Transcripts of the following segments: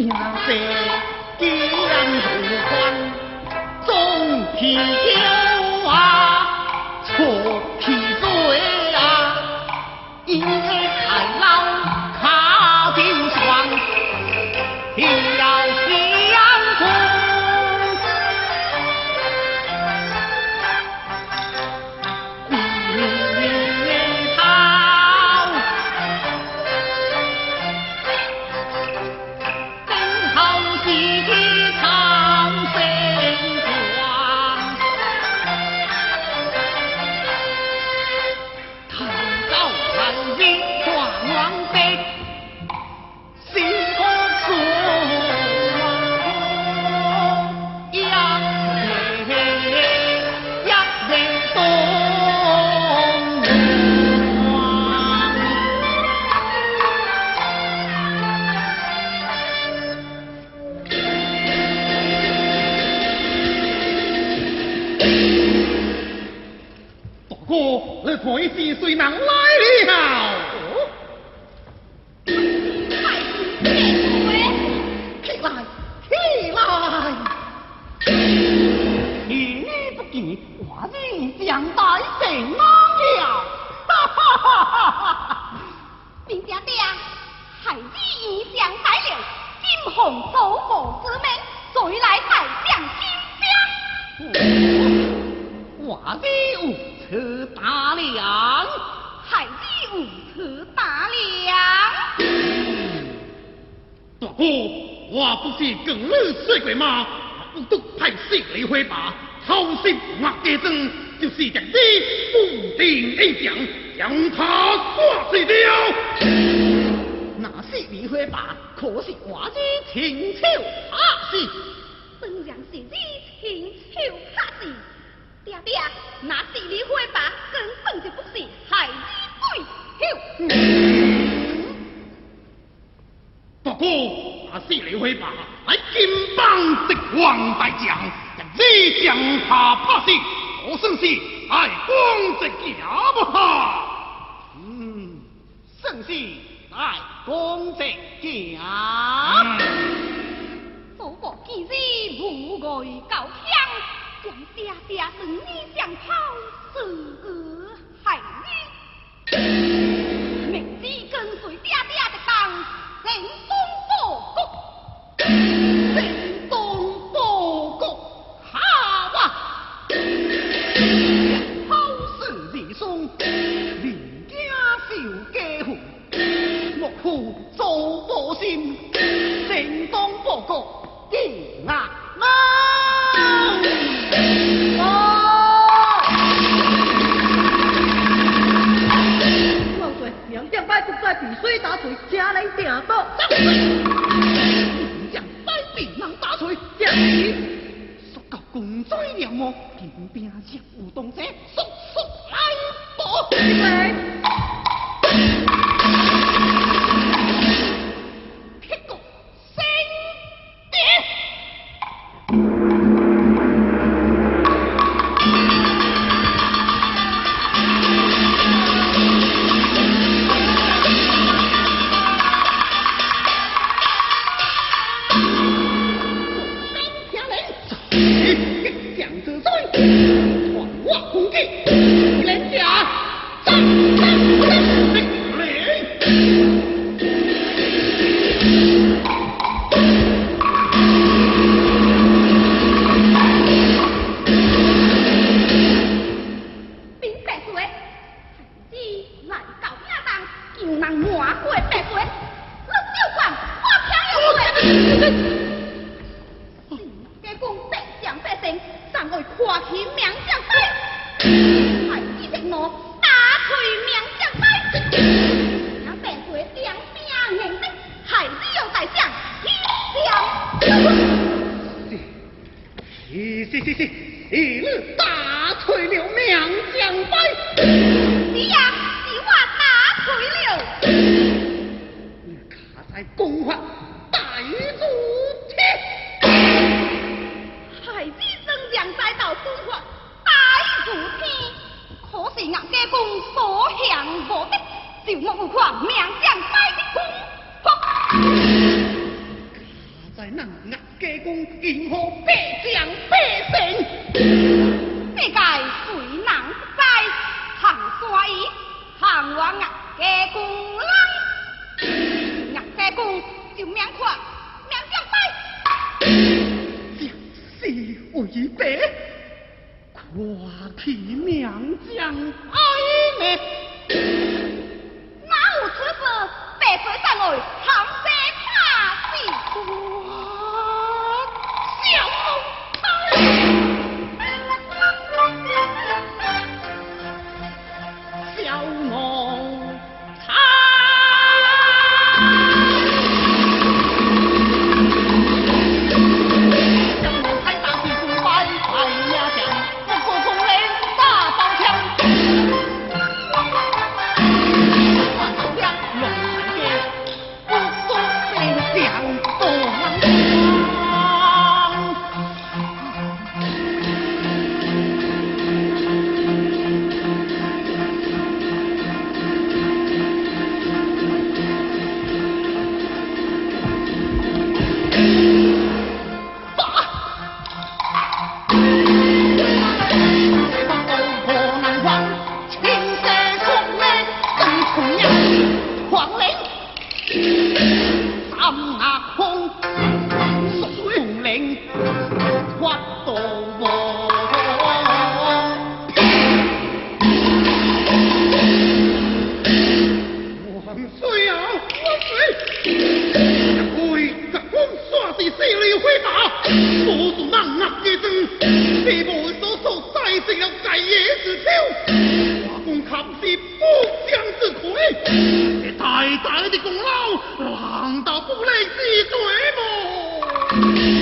你在江湖宽，纵天下。开始随人来了。起来，起来！不给我你将大谁忘了，哈哈哈哈！林爹爹，害你一将了，金鸿祖母之命，谁来太将金将？我的有此。大梁，还是无错大梁。大哥，我不是跟你说过吗？不过，派雪梨花吧，偷袭莫假装，就是让你不听一点，将他赶走了。那雪梨花吧，可是我的亲手打死，本想是你亲手死。爹爹，那 giờ, 把，根本就不是海子龟。哼！不过，那 sớm phân 得王大 quốc 怕死我算是爱光 vui. 怕。嗯，算是 Ừ, một 祖国 đã xử lý 想爹爹，是你想跑，是儿害你。娘娘百病能打退良医速告公主娘母金鞭策有动连甲，打打，嘿，嘿，嘿。兵在多，谁知来到影东，穷人满过白骨，喝酒馆，看平又多。一日打退了名将败。你呀，是我打退了。你卡在公法大主天，孩子真将再到公法大主天，可是俺家公所向无敌，就莫有看名将败的功法。卡在咱岳家公迎合百将百姓。世界谁人。不知？行山衣，行我岳家公人，岳家公就命看名将败。将士为白，夸起名将哀呢？野之秋。我公靠是不将之魁，这大大的功劳，难道不来之罪么？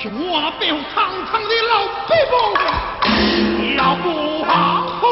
是我那背后长长的老屁股，要不好空。